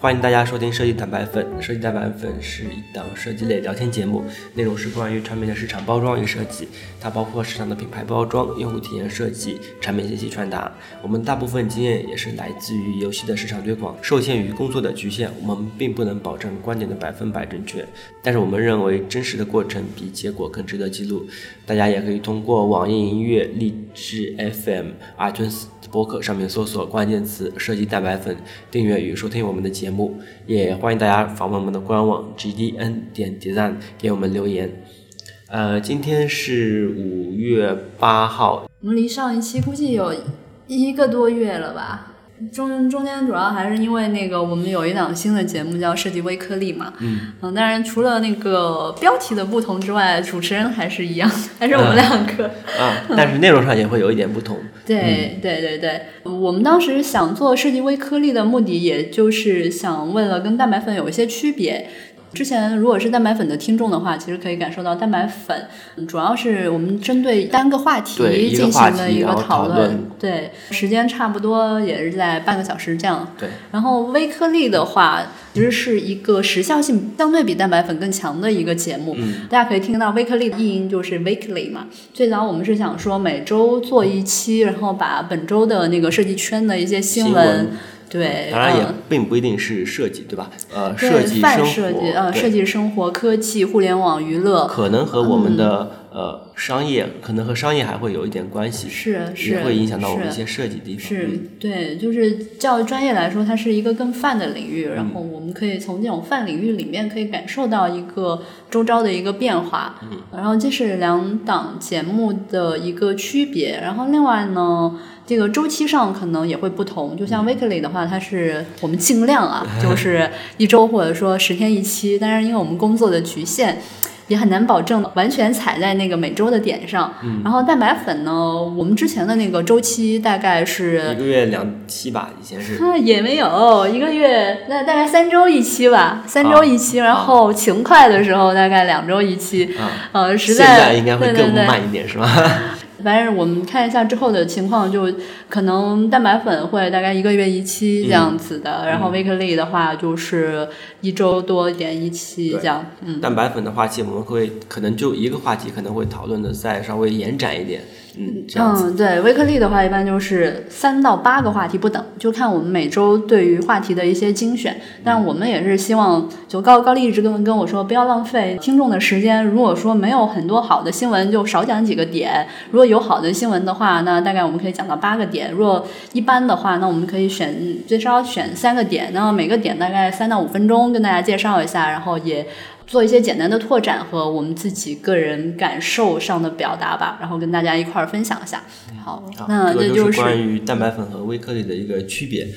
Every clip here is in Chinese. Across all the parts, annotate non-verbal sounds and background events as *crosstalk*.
欢迎大家收听设计蛋白粉。设计蛋白粉是一档设计类聊天节目，内容是关于产品的市场包装与设计，它包括市场的品牌包装、用户体验设计、产品信息传达。我们大部分经验也是来自于游戏的市场推广。受限于工作的局限，我们并不能保证观点的百分百正确，但是我们认为真实的过程比结果更值得记录。大家也可以通过网易云音乐、荔 GFM、iTunes 播客上面搜索关键词“设计蛋白粉”，订阅与收听我们的节目。也欢迎大家访问我们的官网 gdn 点 design 给我们留言。呃，今天是五月八号，我们离上一期估计有一个多月了吧。中中间主要还是因为那个我们有一档新的节目叫设计微颗粒嘛，嗯，嗯，当然除了那个标题的不同之外，主持人还是一样，还是我们两个啊，但是内容上也会有一点不同。对对对对，我们当时想做设计微颗粒的目的，也就是想为了跟蛋白粉有一些区别。之前如果是蛋白粉的听众的话，其实可以感受到蛋白粉主要是我们针对单个话题进行的一个讨论，对，时间差不多也是在半个小时这样。对，然后微颗粒的话，其实是一个时效性相对比蛋白粉更强的一个节目。嗯，大家可以听到微颗粒的译音就是 weekly 嘛。最早我们是想说每周做一期，然后把本周的那个设计圈的一些新闻。对，当然也并不一定是设计，对吧？呃，设计生活，呃，设计生活、科技、互联网、娱乐，可能和我们的呃商业，可能和商业还会有一点关系，是是，也会影响到我们一些设计地方。是，对，就是教育专业来说，它是一个更泛的领域，然后我们可以从这种泛领域里面可以感受到一个周遭的一个变化。嗯，然后这是两档节目的一个区别，然后另外呢。这个周期上可能也会不同，就像 weekly 的话，它是我们尽量啊，就是 *laughs* 一周或者说十天一期。但是因为我们工作的局限，也很难保证完全踩在那个每周的点上。然后蛋白粉呢，我们之前的那个周期大概是一个月两期吧，以前是也没有一个月，那大概三周一期吧，三周一期。然后勤快的时候大概两周一期，呃，实在应该会更慢一点，是吧？反正我们看一下之后的情况，就可能蛋白粉会大概一个月一期这样子的，然后 weekly 的话就是一周多一点一期这样。嗯，蛋白粉的话题我们会可能就一个话题可能会讨论的再稍微延展一点。嗯，嗯，对，微颗粒的话，一般就是三到八个话题不等，就看我们每周对于话题的一些精选。但我们也是希望，就高高丽一直跟跟我说，不要浪费听众的时间。如果说没有很多好的新闻，就少讲几个点；如果有好的新闻的话，那大概我们可以讲到八个点。如果一般的话，那我们可以选最少选三个点，那么每个点大概三到五分钟，跟大家介绍一下，然后也。做一些简单的拓展和我们自己个人感受上的表达吧，然后跟大家一块儿分享一下。好，那这就是关于蛋白粉和微颗粒的一个区别。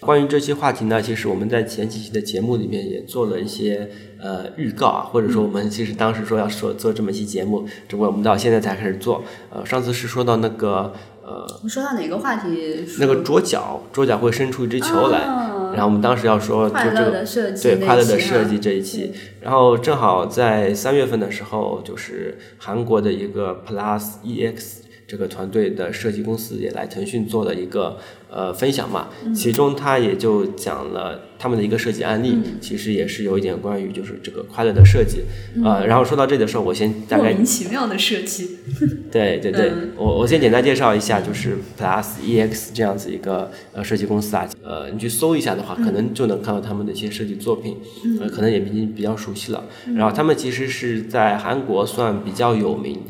关于这期话题呢，其实我们在前几期的节目里面也做了一些呃预告啊，或者说我们其实当时说要说做这么一期节目，只不过我们到现在才开始做。呃，上次是说到那个呃，说到哪个话题？那个桌角，桌角会伸出一只球来。然后我们当时要说就这个对快乐的设计这一期，然后正好在三月份的时候，就是韩国的一个 Plus EX 这个团队的设计公司也来腾讯做的一个。呃，分享嘛，其中他也就讲了他们的一个设计案例，其实也是有一点关于就是这个快乐的设计，呃，然后说到这里的时候，我先大概莫名其妙的设计，*laughs* 对对对，我我先简单介绍一下，就是 Plus EX 这样子一个呃设计公司啊，呃，你去搜一下的话，可能就能看到他们的一些设计作品，呃，可能也比比较熟悉了。然后他们其实是在韩国算比较有名，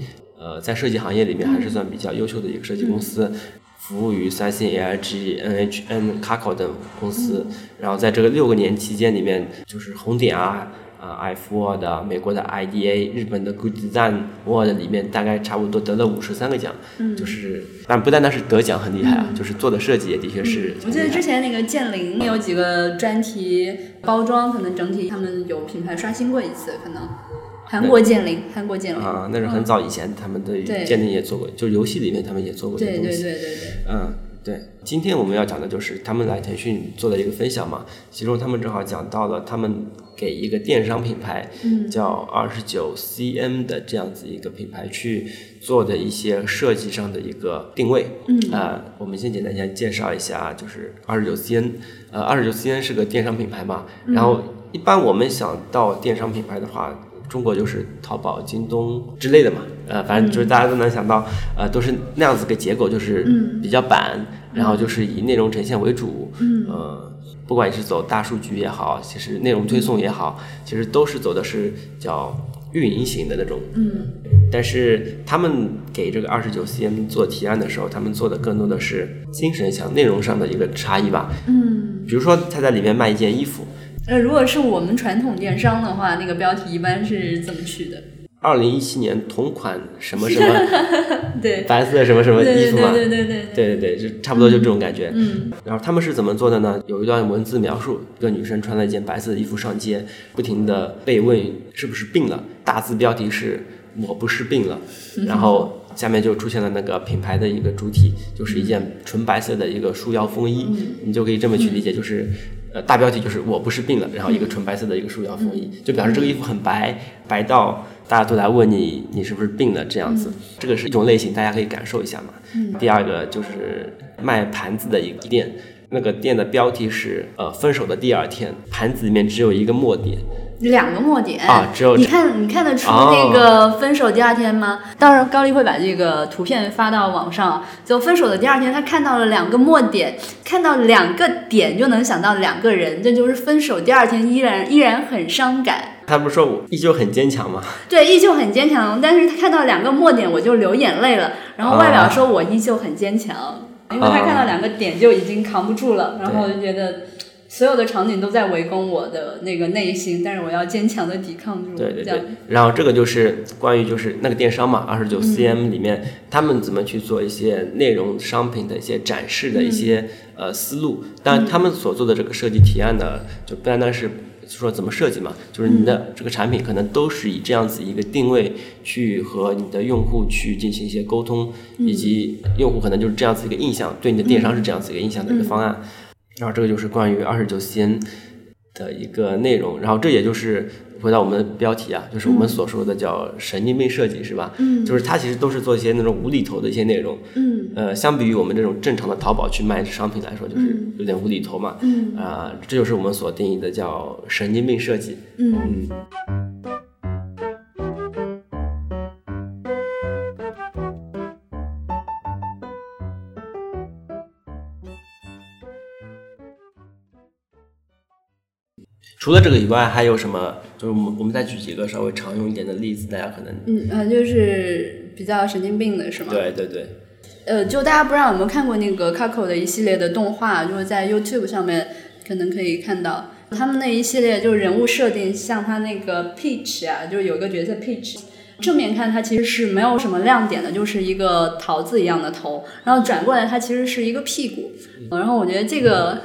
呃，在设计行业里面还是算比较优秀的一个设计公司。服务于三星、AIG、NHN、c o 等公司，然后在这个六个年期间里面，就是红点啊、啊 F Word、美国的 IDA、日本的 Good Design Award 里面，大概差不多得了五十三个奖，嗯就是，但不单单是得奖很厉害啊，就是做的设计也的确是。我记得之前那个剑灵有几个专题包装，可能整体他们有品牌刷新过一次，可能。韩国剑灵，韩国剑灵啊，那是很早以前他们的剑灵也做过，就是游戏里面他们也做过。对对对对对。嗯，对，今天我们要讲的就是他们来腾讯做的一个分享嘛，其中他们正好讲到了他们给一个电商品牌，嗯叫二十九 CM 的这样子一个品牌去做的一些设计上的一个定位。嗯啊、我们先简单先介绍一下，就是二十九 CN，呃，二十九 CN 是个电商品牌嘛，然后一般我们想到电商品牌的话。中国就是淘宝、京东之类的嘛，呃，反正就是大家都能想到，呃，都是那样子个结构，就是嗯。比较板，然后就是以内容呈现为主，嗯。呃，不管你是走大数据也好，其实内容推送也好，其实都是走的是叫运营型的那种。嗯。但是他们给这个二十九 CM 做提案的时候，他们做的更多的是精神上、内容上的一个差异吧。嗯，比如说他在里面卖一件衣服，呃，如果是我们传统电商的话，那个标题一般是怎么取的？二零一七年同款什么什么 *laughs* 对，白色什么什么衣服嘛，对对对对，对对对，就差不多就这种感觉。嗯然后他们是怎么做的呢？有一段文字描述，一个女生穿了一件白色的衣服上街，不停的被问是不是病了，大字标题是“我不是病了”，然后下面就出现了那个品牌的一个主体，就是一件纯白色的一个束腰风衣，你就可以这么去理解，就是。呃，大标题就是我不是病了，然后一个纯白色的一个束腰风衣，就表示这个衣服很白，白到大家都来问你你是不是病了这样子，这个是一种类型，大家可以感受一下嘛。第二个就是卖盘子的一个店，那个店的标题是呃分手的第二天，盘子里面只有一个墨点，两个墨点啊只有你看你看得出哦那个分手第二天吗？到时候高丽会把这个图片发到网上。就分手的第二天，他看到了两个墨点，看到两个点就能想到两个人，这就是分手第二天依然依然很伤感。他不是说我依旧很坚强吗？对，依旧很坚强，但是他看到两个墨点我就流眼泪了，然后外表说我依旧很坚强，因为他看到两个点就已经扛不住了，然后我就觉得所有的场景都在围攻我的那个内心，但是我要坚强的抵抗住，对对对，然后这个就是关于就是那个电商嘛，二十九 CM 里面、他们怎么去做一些内容商品的一些展示的一些、呃思路，但他们所做的这个设计提案呢，就不单单是。说怎么设计嘛，就是你的这个产品可能都是以这样子一个定位去和你的用户去进行一些沟通，以及用户可能就是这样子一个印象，对你的电商是这样子一个印象的一个方案。然后这个就是关于二十九 CN 的一个内容，然后这也就是回到我们的标题啊，就是我们所说的叫神经病设计，是吧？嗯就是它其实都是做一些那种无厘头的一些内容。嗯呃，相比于我们这种正常的淘宝去卖商品来说，就是有点无厘头嘛。嗯啊、这就是我们所定义的叫神经病设计。嗯嗯。除了这个以外，还有什么？就是我们我们再举几个稍微常用一点的例子，大家可能嗯呃，就是比较神经病的是吗？对对对，呃，就大家不知道有没有看过那个 Coco 的一系列的动画，就是在 YouTube 上面可能可以看到他们那一系列就是人物设定，像他那个 Peach 啊，就是有一个角色 Peach。正面看它其实是没有什么亮点的，就是一个桃子一样的头，然后转过来它其实是一个屁股，呃然后我觉得这个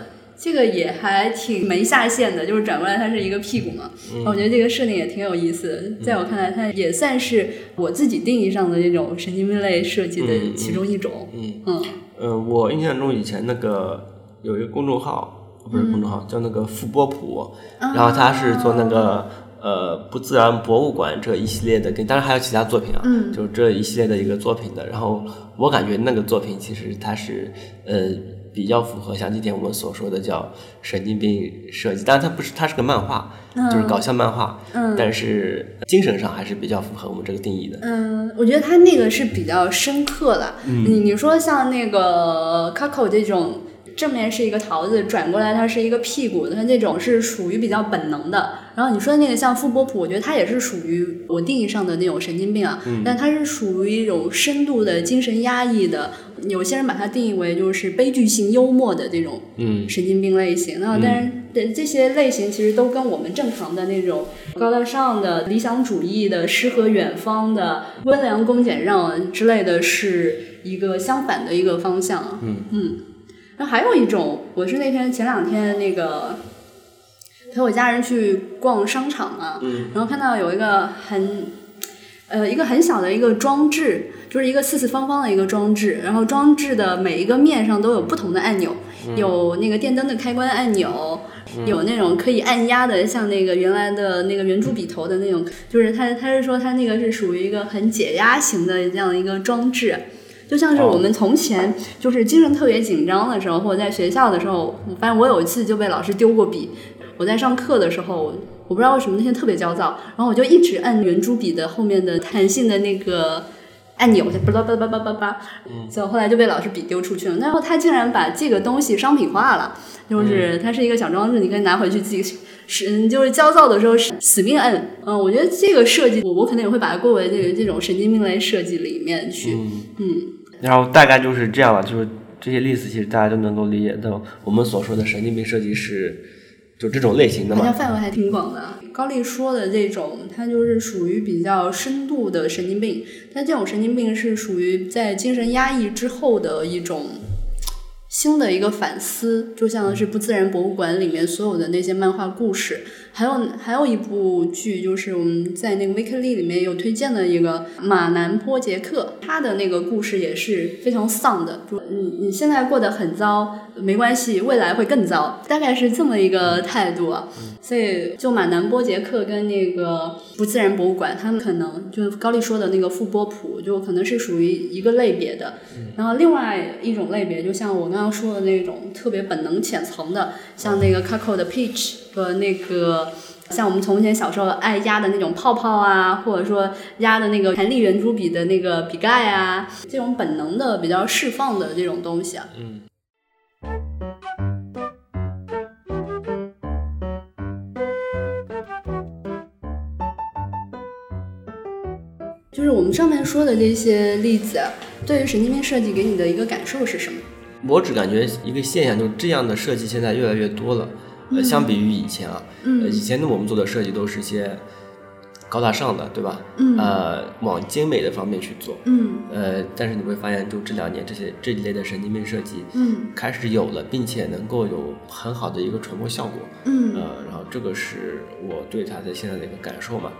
这个也还挺没下限的，就是转过来它是一个屁股嘛，我觉得这个设定也挺有意思的，在我看来它也算是我自己定义上的这种神经病类设计的其中一种，嗯嗯。呃，我印象中以前那个有一个公众号，不是公众号，叫那个富波普，然后他是做那个呃不自然博物馆这一系列的，跟当然还有其他作品啊，嗯。就是这一系列的一个作品的。然后我感觉那个作品其实它是呃比较符合像今天我们所说的叫神经病设计，当然它不是，它是个漫画，就是搞笑漫画，嗯但是精神上还是比较符合我们这个定义的。嗯，我觉得它那个是比较深刻了。你你说像那个 Coco 这种。正面是一个桃子，转过来它是一个屁股，它那种是属于比较本能的。然后你说的那个像傅波普，我觉得他也是属于我定义上的那种神经病啊，但他是属于一种深度的精神压抑的。有些人把它定义为就是悲剧性幽默的这种嗯神经病类型。那但是对这些类型其实都跟我们正常的那种高大上的理想主义的诗和远方的温良恭俭让之类的是一个相反的一个方向。嗯嗯，然后还有一种，我是那天前两天那个陪我家人去逛商场嘛，嗯然后看到有一个很。呃，一个很小的一个装置，就就是一个四四方方的一个装置，然后装置的每一个面上都有不同的按钮，有那个电灯的开关按钮，有那种可以按压的，像那个原来的那个圆珠笔头的那种，就是他他是说他那个是属于一个很解压型的这样的一个装置。就像是我们从前就是精神特别紧张的时候，或者在学校的时候，我发现我有一次就被老师丢过笔。我在上课的时候，我不知道为什么那天特别焦躁，然后我就一直按圆珠笔的后面的弹性的那个按钮，就叭叭叭叭叭叭，所以后来就被老师笔丢出去了。然后他竟然把这个东西商品化了，就是它是一个小装置，你可以拿回去自己使，就是焦躁的时候死命摁。嗯，我觉得这个设计，我我可能也会把它归为这个这种神经病类设计里面去。嗯。然后大概就是这样了，就是这些例子其实大家都能够理解到，我们所说的神经病设计师就这种类型的嘛。好像范围还挺广的。高丽说的这种，它就是属于比较深度的神经病，但这种神经病是属于在精神压抑之后的一种新的一个反思，就像是不自然博物馆里面所有的那些漫画故事。还有还有一部剧，就是我们在那个 Weekly 里面有推荐的一个马南波杰克，他的那个故事也是非常丧的。就你你现在过得很糟，没关系，未来会更糟，大概是这么一个态度。所以就马南波杰克跟那个不自然博物馆，他们可能就是高丽说的那个富波普，就可能是属于一个类别的。然后另外一种类别，就像我刚刚说的那种特别本能浅层的，像那个 Coco 的 Peach。和那个像我们从前小时候爱压的那种泡泡啊，或者说压的那个弹力圆珠笔的那个笔盖啊，这种本能的比较释放的这种东西啊。嗯。就是我们上面说的这些例子，对于神经病设计给你的一个感受是什么？我只感觉一个现象，就是这样的设计现在越来越多了。呃，相比于以前啊，呃，以前的我们做的设计都是些高大上的，对吧？嗯。呃，往精美的方面去做。嗯。呃，但是你会发现，就这两年这些这一类的神经病设计，嗯，开始有了，并且能够有很好的一个传播效果。嗯。呃，然后这个是我对它的现在的一个感受嘛。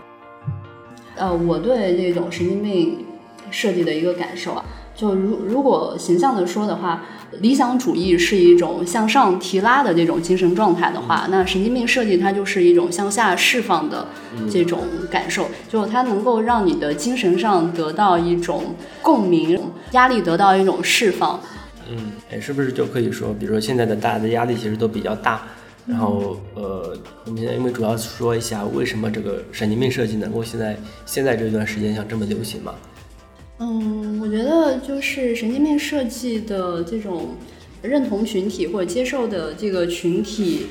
呃，我对这种神经病设计的一个感受啊。就如如果形象的说的话，理想主义是一种向上提拉的这种精神状态的话，那神经病设计它就是一种向下释放的这种感受，就它能够让你的精神上得到一种共鸣，压力得到一种释放。嗯，哎，是不是就可以说，比如说现在的大家的压力其实都比较大，然后呃，我们现在因为主要说一下为什么这个神经病设计能够现在现在这段时间像这么流行嘛？嗯，我觉得就是神经病设计的这种认同群体或者接受的这个群体，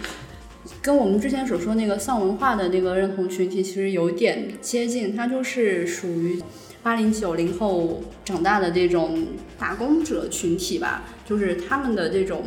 跟我们之前所说那个丧文化的那个认同群体其实有点接近。它就是属于八零九零后长大的这种打工者群体吧，就是他们的这种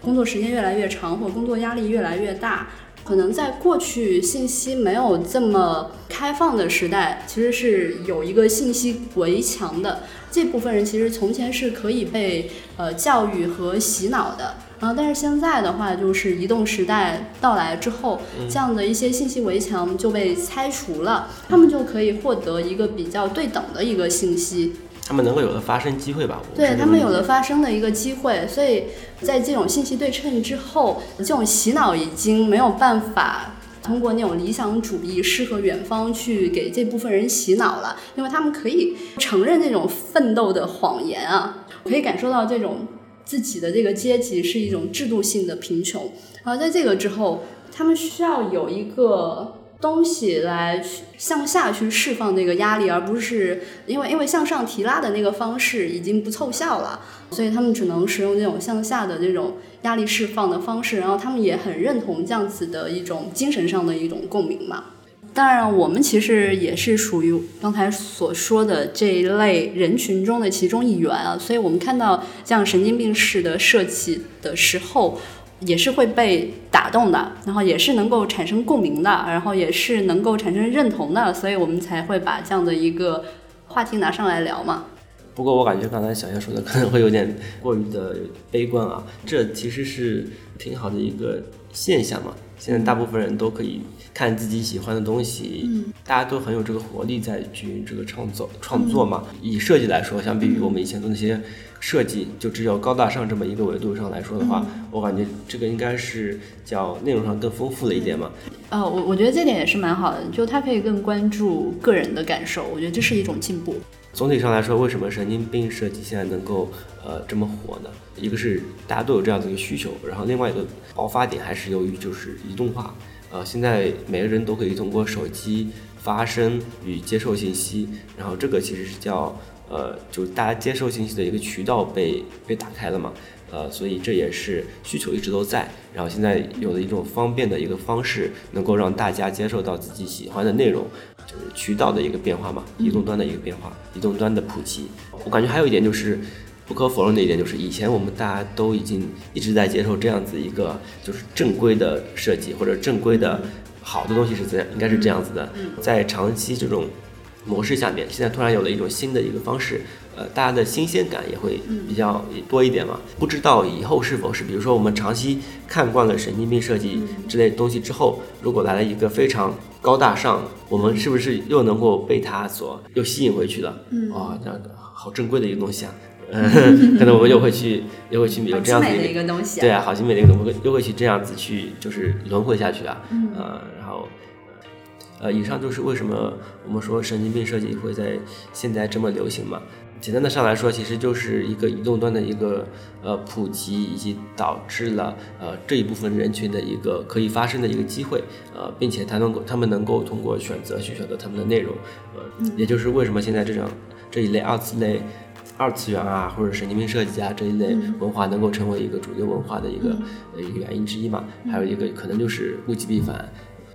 工作时间越来越长，或工作压力越来越大。可能在过去信息没有这么开放的时代，其实是有一个信息围墙的。这部分人其实从前是可以被呃教育和洗脑的，然后但是现在的话，就是移动时代到来之后，这样的一些信息围墙就被拆除了，他们就可以获得一个比较对等的一个信息。他们能够有了发声机会吧？对他们有了发声的一个机会，所以在这种信息对称之后，这种洗脑已经没有办法通过那种理想主义、诗和远方去给这部分人洗脑了，因为他们可以承认这种奋斗的谎言啊，可以感受到这种自己的这个阶级是一种制度性的贫穷，然后在这个之后，他们需要有一个。东西来向下去释放那个压力，而不是因为因为向上提拉的那个方式已经不凑效了，所以他们只能使用这种向下的这种压力释放的方式。然后他们也很认同这样子的一种精神上的一种共鸣嘛。当然，我们其实也是属于刚才所说的这一类人群中的其中一员啊。所以我们看到这样神经病式的设计的时候。也是会被打动的，然后也是能够产生共鸣的，然后也是能够产生认同的，所以我们才会把这样的一个话题拿上来聊嘛。不过我感觉刚才小叶说的可能会有点过于的悲观啊，这其实是挺好的一个现象嘛。现在大部分人都可以看自己喜欢的东西，嗯大家都很有这个活力在去这个创作创作嘛。以设计来说，相比于我们以前的那些设计，就只有高大上这么一个维度上来说的话，我感觉这个应该是叫内容上更丰富了一点嘛。呃，我我觉得这点也是蛮好的，就他可以更关注个人的感受，我觉得这是一种进步。总体上来说，为什么神经病设计现在能够呃这么火呢？一个是大家都有这样的一个需求，然后另外一个爆发点还是由于就是移动化。呃，现在每个人都可以通过手机发声与接受信息，然后这个其实是叫呃，就是大家接受信息的一个渠道被被打开了嘛。呃，所以这也是需求一直都在，然后现在有了一种方便的一个方式，能够让大家接受到自己喜欢的内容，就是渠道的一个变化嘛，移动端的一个变化，移动端的普及。我感觉还有一点就是，不可否认的一点就是，以前我们大家都已经一直在接受这样子一个就是正规的设计或者正规的好的东西是怎样，应该是这样子的，在长期这种模式下面，现在突然有了一种新的一个方式，呃，大家的新鲜感也会比较多一点嘛。不知道以后是否是，比如说我们长期看惯了神经病设计之类的东西之后，如果来了一个非常高大上，我们是不是又能够被它所又吸引回去了？嗯，哇，这样好正规的一个东西啊。嗯，*laughs* 可能我们又会去，又会去有这样子的一个东西、啊。对啊，好精美的一个东西，又会去这样子去，就是轮回下去啊。嗯。呃，然后，呃，以上就是为什么我们说神经病设计会在现在这么流行嘛。简单的上来说，其实就是一个移动端的一个呃普及，以及导致了呃这一部分人群的一个可以发生的一个机会，呃，并且他能够他们能够通过选择去选择他们的内容，呃，也就是为什么现在这种这一类二次类。二次元啊，或者神经病设计啊这一类文化能够成为一个主流文化的一个一个原因之一嘛？还有一个可能就是物极必反。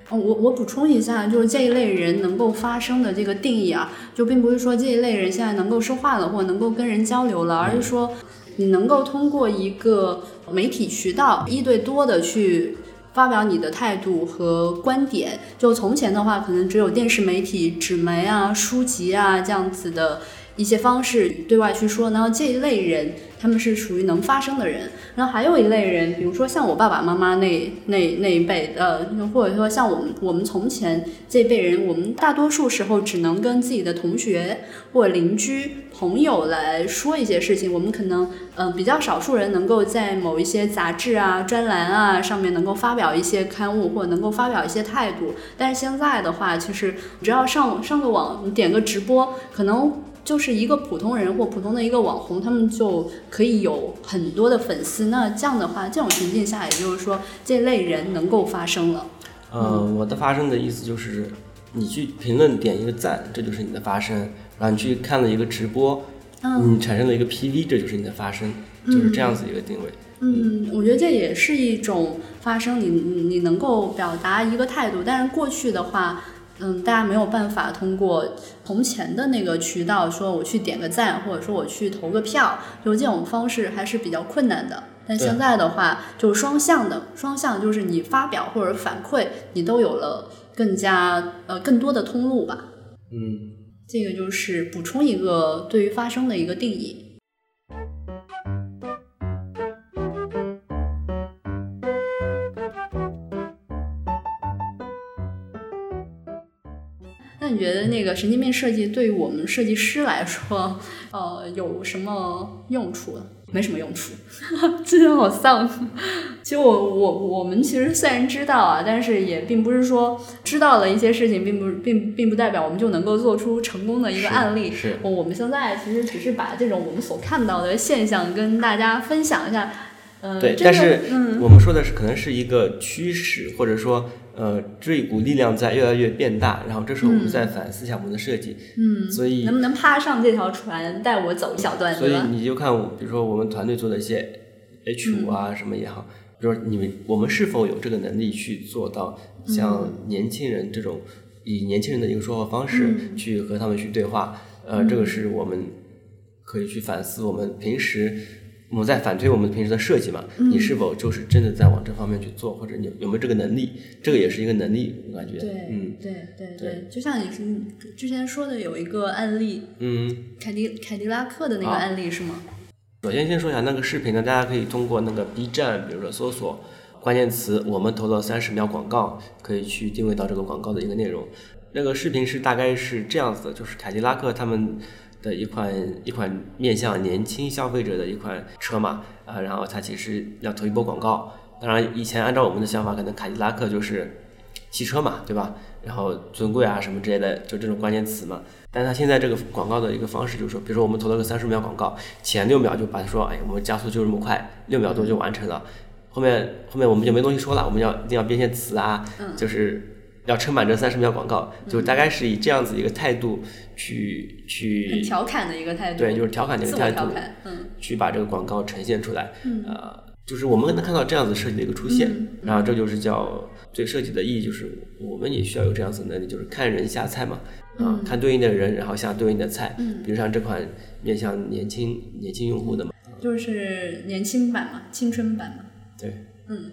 哦，我我补充一下，就是这一类人能够发声的这个定义啊，就并不是说这一类人现在能够说话了，或能够跟人交流了，而是说你能够通过一个媒体渠道一对多的去发表你的态度和观点。就从前的话，可能只有电视媒体、纸媒啊、书籍啊这样子的。一些方式对外去说，然后这一类人他们是属于能发声的人，然后还有一类人，比如说像我爸爸妈妈那那那一辈，呃，或者说像我们我们从前这辈人，我们大多数时候只能跟自己的同学或邻居朋友来说一些事情，我们可能嗯比较少数人能够在某一些杂志啊、专栏啊上面能够发表一些刊物或者能够发表一些态度，但是现在的话，其实只要上上个网，你点个直播，可能。就是一个普通人或普通的一个网红，他们就可以有很多的粉丝。那这样的话，这种情境下，也就是说，这类人能够发声了。嗯，我的发声的意思就是，你去评论点一个赞，这就是你的发声；然后你去看了一个直播，你产生了一个 PV，这就是你的发声，就是这样子一个定位。嗯，我觉得这也是一种发声，你你能够表达一个态度。但是过去的话。嗯，大家没有办法通过从前的那个渠道说我去点个赞，或者说我去投个票，就这种方式还是比较困难的。但现在的话，就是双向的，双向就是你发表或者反馈，你都有了更加呃更多的通路吧。嗯，这个就是补充一个对于发声的一个定义。你觉得那个神经病设计对于我们设计师来说，*laughs* 呃，有什么用处？没什么用处，真的好丧。*laughs* 其实我我我们其实虽然知道啊，但是也并不是说知道了一些事情，并不并并不代表我们就能够做出成功的一个案例。是，我们现在其实只是把这种我们所看到的现象跟大家分享一下。嗯，对，但是我们说的是可能是一个趋势，或者说。呃，这一股力量在越来越变大，然后这时候我们再反思一下我们的设计，嗯，所以能不能趴上这条船带我走一小段？所以你就看，比如说我们团队做的一些 H 五啊什么也好，比如说你们我们是否有这个能力去做到像年轻人这种以年轻人的一个说话方式去和他们去对话？呃，这个是我们可以去反思我们平时。我们在反推我们平时的设计嘛？你是否就是真的在往这方面去做，或者你有没有这个能力？这个也是一个能力，我感觉。对，嗯，对对对，就像你是之前说的有一个案例，嗯，凯迪凯迪拉克的那个案例是吗？首先先说一下那个视频呢，大家可以通过那个 B 站，比如说搜索。关键词，我们投了三十秒广告，可以去定位到这个广告的一个内容。那个视频是大概是这样子的，就是凯迪拉克他们的一款一款面向年轻消费者的一款车嘛，啊，然后它其实要投一波广告。当然，以前按照我们的想法，可能凯迪拉克就是汽车嘛，对吧？然后尊贵啊什么之类的，就这种关键词嘛。但是它现在这个广告的一个方式就是说，比如说我们投了个三十秒广告，前六秒就把它说，哎，我们加速就这么快，六秒多就完成了。后面后面我们就没东西说了，我们要一定要编些词啊，就是要撑满这三十秒广告，就大概是以这样子一个态度去去调侃的一个态度，对，就是调侃的一个态度，嗯，去把这个广告呈现出来，呃，就是我们能看到这样子设计的一个出现，然后这就是叫对设计的意义，就是我们也需要有这样子的能力，就是看人下菜嘛，啊，看对应的人，然后下对应的菜，嗯，比如像这款面向年轻年轻用户的嘛，就是年轻版嘛，青春版嘛。对，嗯，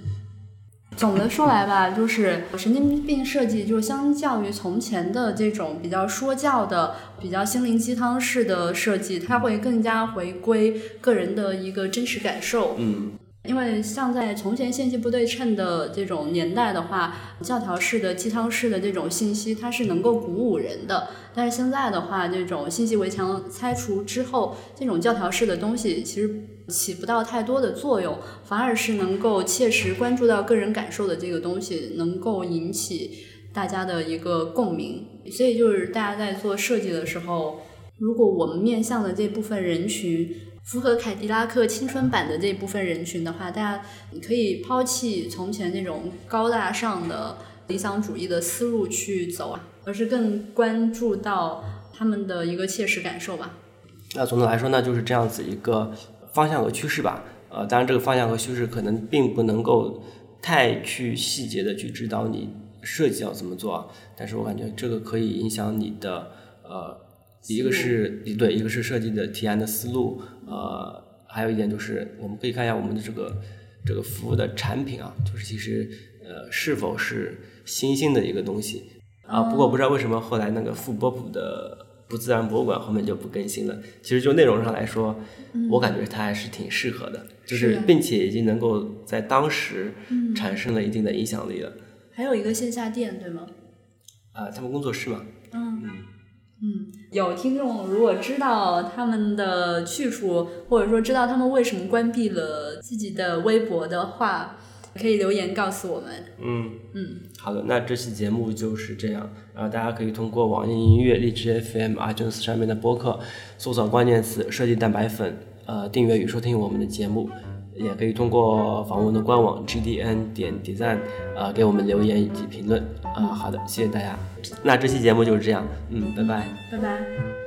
总的说来吧，就是神经病设计，就是相较于从前的这种比较说教的、比较心灵鸡汤式的设计，它会更加回归个人的一个真实感受。嗯。因为像在从前信息不对称的这种年代的话，教条式的、鸡汤式的这种信息，它是能够鼓舞人的。但是现在的话，这种信息围墙拆除之后，这种教条式的东西其实起不到太多的作用，反而是能够切实关注到个人感受的这个东西，能够引起大家的一个共鸣。所以就是大家在做设计的时候，如果我们面向的这部分人群。符合凯迪拉克青春版的这部分人群的话，大家你可以抛弃从前那种高大上的理想主义的思路去走啊，而是更关注到他们的一个切实感受吧。那总的来说呢，就是这样子一个方向和趋势吧。呃，当然这个方向和趋势可能并不能够太去细节的去指导你设计要怎么做，但是我感觉这个可以影响你的呃。一个是对，一个是设计的提案的思路，呃，还有一点就是，我们可以看一下我们的这个这个服务的产品啊，就是其实呃是否是新兴的一个东西啊。不过不知道为什么后来那个富波普的不自然博物馆后面就不更新了。其实就内容上来说，我感觉它还是挺适合的，就是并且已经能够在当时产生了一定的影响力了。还有一个线下店对吗？啊，他们工作室嘛。嗯嗯。嗯，有听众如果知道他们的去处，或者说知道他们为什么关闭了自己的微博的话，可以留言告诉我们。嗯嗯，好的，那这期节目就是这样。然后大家可以通过网易音乐、荔枝 FM、iTunes 上面的播客搜索关键词“设计蛋白粉”，呃，订阅与收听我们的节目。也可以通过访问的官网 gdn 点点赞，呃给我们留言以及评论啊。好的，谢谢大家。那这期节目就是这样，嗯，拜拜，拜拜。